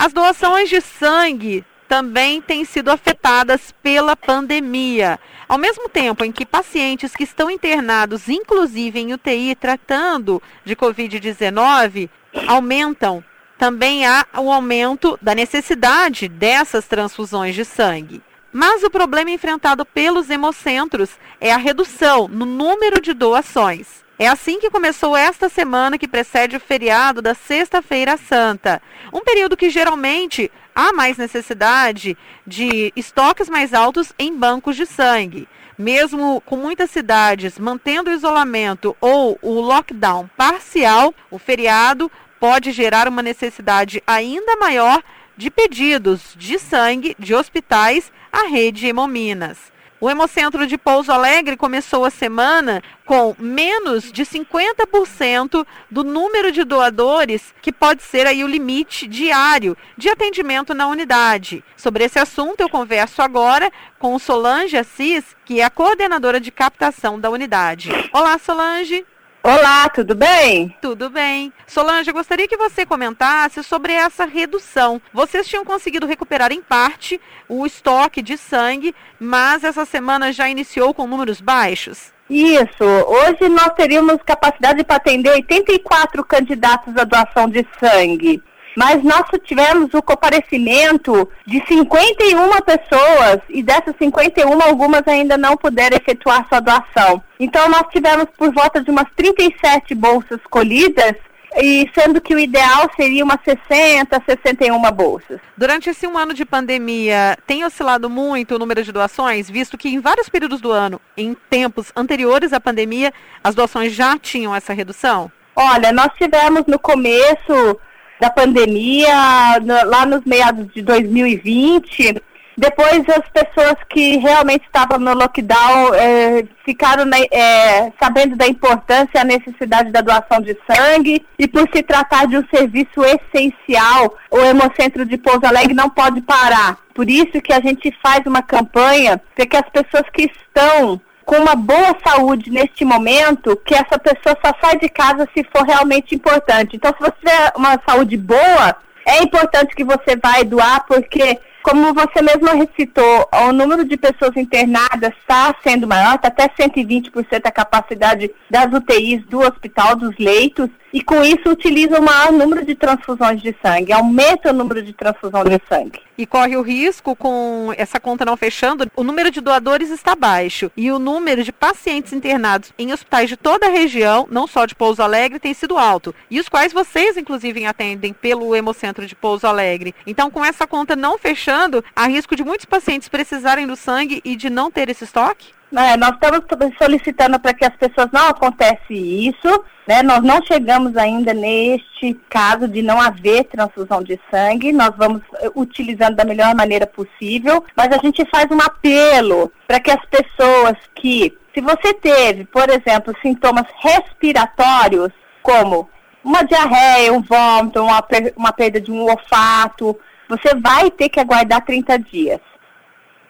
As doações de sangue também têm sido afetadas pela pandemia. Ao mesmo tempo em que pacientes que estão internados, inclusive em UTI, tratando de Covid-19, aumentam, também há o aumento da necessidade dessas transfusões de sangue. Mas o problema enfrentado pelos hemocentros é a redução no número de doações. É assim que começou esta semana que precede o feriado da Sexta-feira Santa. Um período que geralmente há mais necessidade de estoques mais altos em bancos de sangue. Mesmo com muitas cidades mantendo o isolamento ou o lockdown parcial, o feriado pode gerar uma necessidade ainda maior de pedidos de sangue de hospitais à rede Hemominas. O Hemocentro de Pouso Alegre começou a semana com menos de 50% do número de doadores, que pode ser aí o limite diário de atendimento na unidade. Sobre esse assunto, eu converso agora com Solange Assis, que é a coordenadora de captação da unidade. Olá, Solange. Olá, tudo bem? Tudo bem. Solange, eu gostaria que você comentasse sobre essa redução. Vocês tinham conseguido recuperar em parte o estoque de sangue, mas essa semana já iniciou com números baixos? Isso. Hoje nós teríamos capacidade para atender 84 candidatos à doação de sangue mas nós tivemos o comparecimento de 51 pessoas e dessas 51, algumas ainda não puderam efetuar sua doação. Então nós tivemos por volta de umas 37 bolsas colhidas e sendo que o ideal seria umas 60, 61 bolsas. Durante esse um ano de pandemia, tem oscilado muito o número de doações, visto que em vários períodos do ano, em tempos anteriores à pandemia, as doações já tinham essa redução? Olha, nós tivemos no começo da pandemia, no, lá nos meados de 2020. Depois as pessoas que realmente estavam no lockdown é, ficaram é, sabendo da importância e a necessidade da doação de sangue e por se tratar de um serviço essencial, o Hemocentro de Pouso Alegre não pode parar. Por isso que a gente faz uma campanha para que as pessoas que estão com uma boa saúde neste momento, que essa pessoa só sai de casa se for realmente importante. Então, se você tiver uma saúde boa, é importante que você vai doar, porque como você mesmo recitou, o número de pessoas internadas está sendo maior, está até 120% a capacidade das UTIs do hospital, dos leitos, e com isso utiliza o maior número de transfusões de sangue, aumenta o número de transfusão de sangue. E corre o risco, com essa conta não fechando, o número de doadores está baixo e o número de pacientes internados em hospitais de toda a região, não só de Pouso Alegre, tem sido alto. E os quais vocês, inclusive, atendem pelo Hemocentro de Pouso Alegre. Então, com essa conta não fechando, há risco de muitos pacientes precisarem do sangue e de não ter esse estoque? É, nós estamos solicitando para que as pessoas não acontece isso, né? Nós não chegamos ainda neste caso de não haver transfusão de sangue. Nós vamos eh, utilizando da melhor maneira possível, mas a gente faz um apelo para que as pessoas que, se você teve, por exemplo, sintomas respiratórios, como uma diarreia, um vômito, uma, uma perda de um olfato, você vai ter que aguardar 30 dias.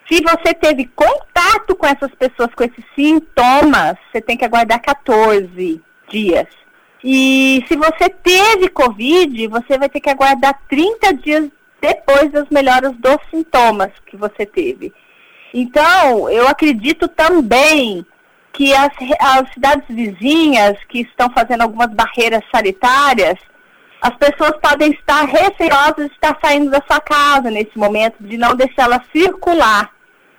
Se você teve contato com essas pessoas com esses sintomas, você tem que aguardar 14 dias. E se você teve Covid, você vai ter que aguardar 30 dias depois das melhoras dos sintomas que você teve. Então, eu acredito também que as, as cidades vizinhas que estão fazendo algumas barreiras sanitárias, as pessoas podem estar receosas de estar saindo da sua casa nesse momento, de não deixá-la circular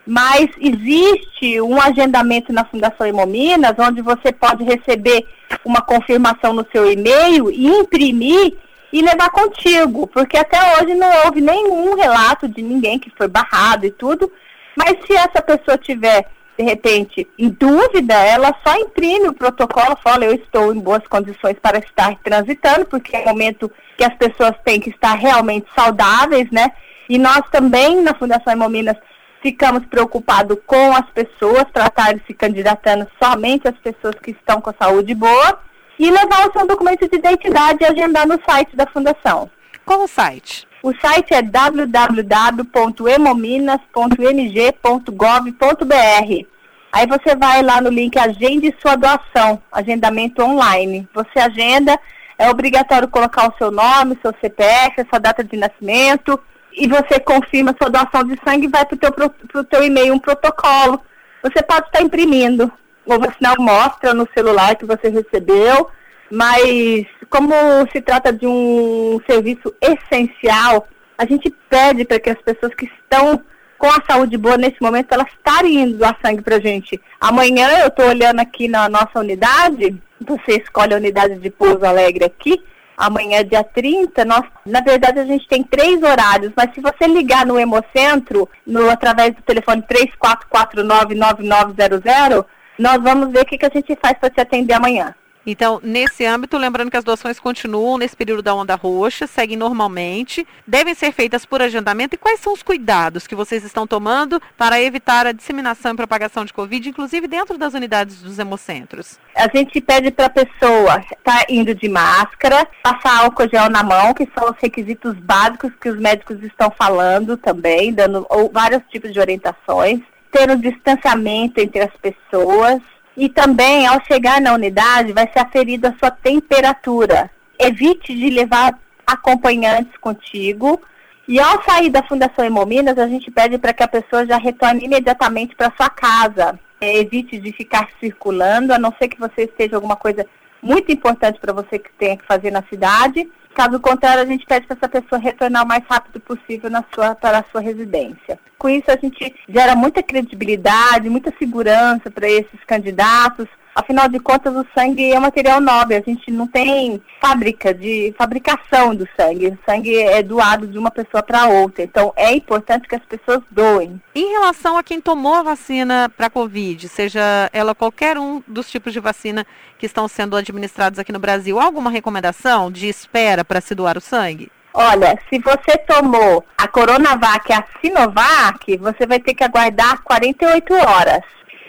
mas existe um agendamento na Fundação Hemominas, onde você pode receber uma confirmação no seu e-mail e imprimir e levar contigo, porque até hoje não houve nenhum relato de ninguém que foi barrado e tudo, mas se essa pessoa tiver, de repente, em dúvida, ela só imprime o protocolo, fala, eu estou em boas condições para estar transitando, porque é o momento que as pessoas têm que estar realmente saudáveis, né? E nós também, na Fundação Hemominas, ficamos preocupados com as pessoas, tratar de se candidatando somente as pessoas que estão com a saúde boa e levar o seu documento de identidade e agendar no site da Fundação. Qual o site? O site é www.hemominas.mg.gov.br. Aí você vai lá no link Agende Sua Doação, agendamento online. Você agenda, É obrigatório colocar o seu nome, seu CPF, a sua data de nascimento, e você confirma sua doação de sangue vai para o teu, pro teu e-mail um protocolo. Você pode estar imprimindo, ou você não mostra no celular que você recebeu, mas como se trata de um serviço essencial, a gente pede para que as pessoas que estão com a saúde boa nesse momento, elas estarem indo doar sangue para a gente. Amanhã eu estou olhando aqui na nossa unidade, você escolhe a unidade de Pouso Alegre aqui, amanhã dia 30, nós, na verdade a gente tem três horários, mas se você ligar no Hemocentro, no, através do telefone 34499900, nós vamos ver o que, que a gente faz para te atender amanhã. Então, nesse âmbito, lembrando que as doações continuam nesse período da onda roxa, seguem normalmente, devem ser feitas por agendamento. E quais são os cuidados que vocês estão tomando para evitar a disseminação e propagação de Covid, inclusive dentro das unidades dos hemocentros? A gente pede para a pessoa estar tá indo de máscara, passar álcool gel na mão, que são os requisitos básicos que os médicos estão falando também, dando vários tipos de orientações, ter um distanciamento entre as pessoas e também, ao chegar na unidade, vai ser aferida a sua temperatura. Evite de levar acompanhantes contigo. E ao sair da Fundação Hemominas, a gente pede para que a pessoa já retorne imediatamente para sua casa. É, evite de ficar circulando, a não ser que você esteja alguma coisa muito importante para você que tenha que fazer na cidade. Caso contrário, a gente pede para essa pessoa retornar o mais rápido possível na sua, para a sua residência. Com isso, a gente gera muita credibilidade, muita segurança para esses candidatos, Afinal de contas, o sangue é um material nobre. A gente não tem fábrica de fabricação do sangue. O sangue é doado de uma pessoa para outra. Então, é importante que as pessoas doem. Em relação a quem tomou a vacina para Covid, seja ela qualquer um dos tipos de vacina que estão sendo administrados aqui no Brasil, alguma recomendação de espera para se doar o sangue? Olha, se você tomou a Coronavac e a Sinovac, você vai ter que aguardar 48 horas.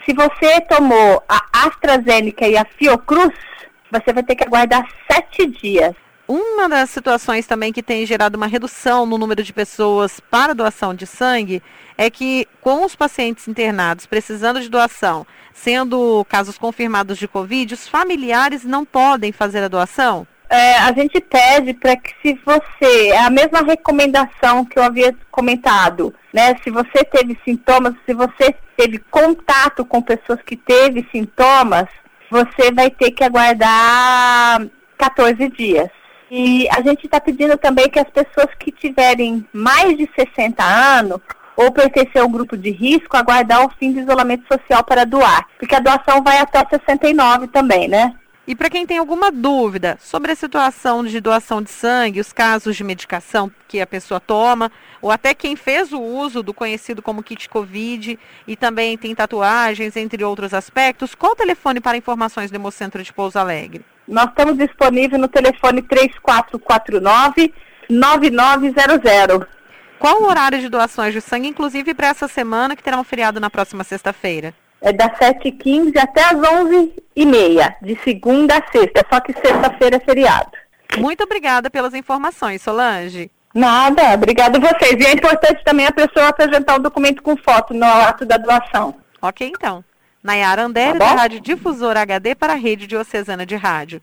Se você tomou a AstraZeneca e a Fiocruz, você vai ter que aguardar sete dias. Uma das situações também que tem gerado uma redução no número de pessoas para doação de sangue é que, com os pacientes internados precisando de doação, sendo casos confirmados de Covid, os familiares não podem fazer a doação? É, a gente pede para que, se você, é a mesma recomendação que eu havia comentado, né? Se você teve sintomas, se você teve contato com pessoas que teve sintomas, você vai ter que aguardar 14 dias. E a gente está pedindo também que as pessoas que tiverem mais de 60 anos ou pertencer ao grupo de risco, aguardar o fim do isolamento social para doar. Porque a doação vai até 69 também, né? E para quem tem alguma dúvida sobre a situação de doação de sangue, os casos de medicação que a pessoa toma, ou até quem fez o uso do conhecido como kit Covid e também tem tatuagens, entre outros aspectos, qual o telefone para informações do Hemocentro de Pouso Alegre? Nós estamos disponíveis no telefone 3449 9900. Qual o horário de doações de sangue, inclusive para essa semana, que terá um feriado na próxima sexta-feira? É das 7h15 até as 11h30, de segunda a sexta, só que sexta-feira é feriado. Muito obrigada pelas informações, Solange. Nada, obrigado a vocês. E é importante também a pessoa apresentar o documento com foto no ato da doação. Ok, então. Nayara Andere, tá da Rádio Difusora HD para a Rede Diocesana de Rádio.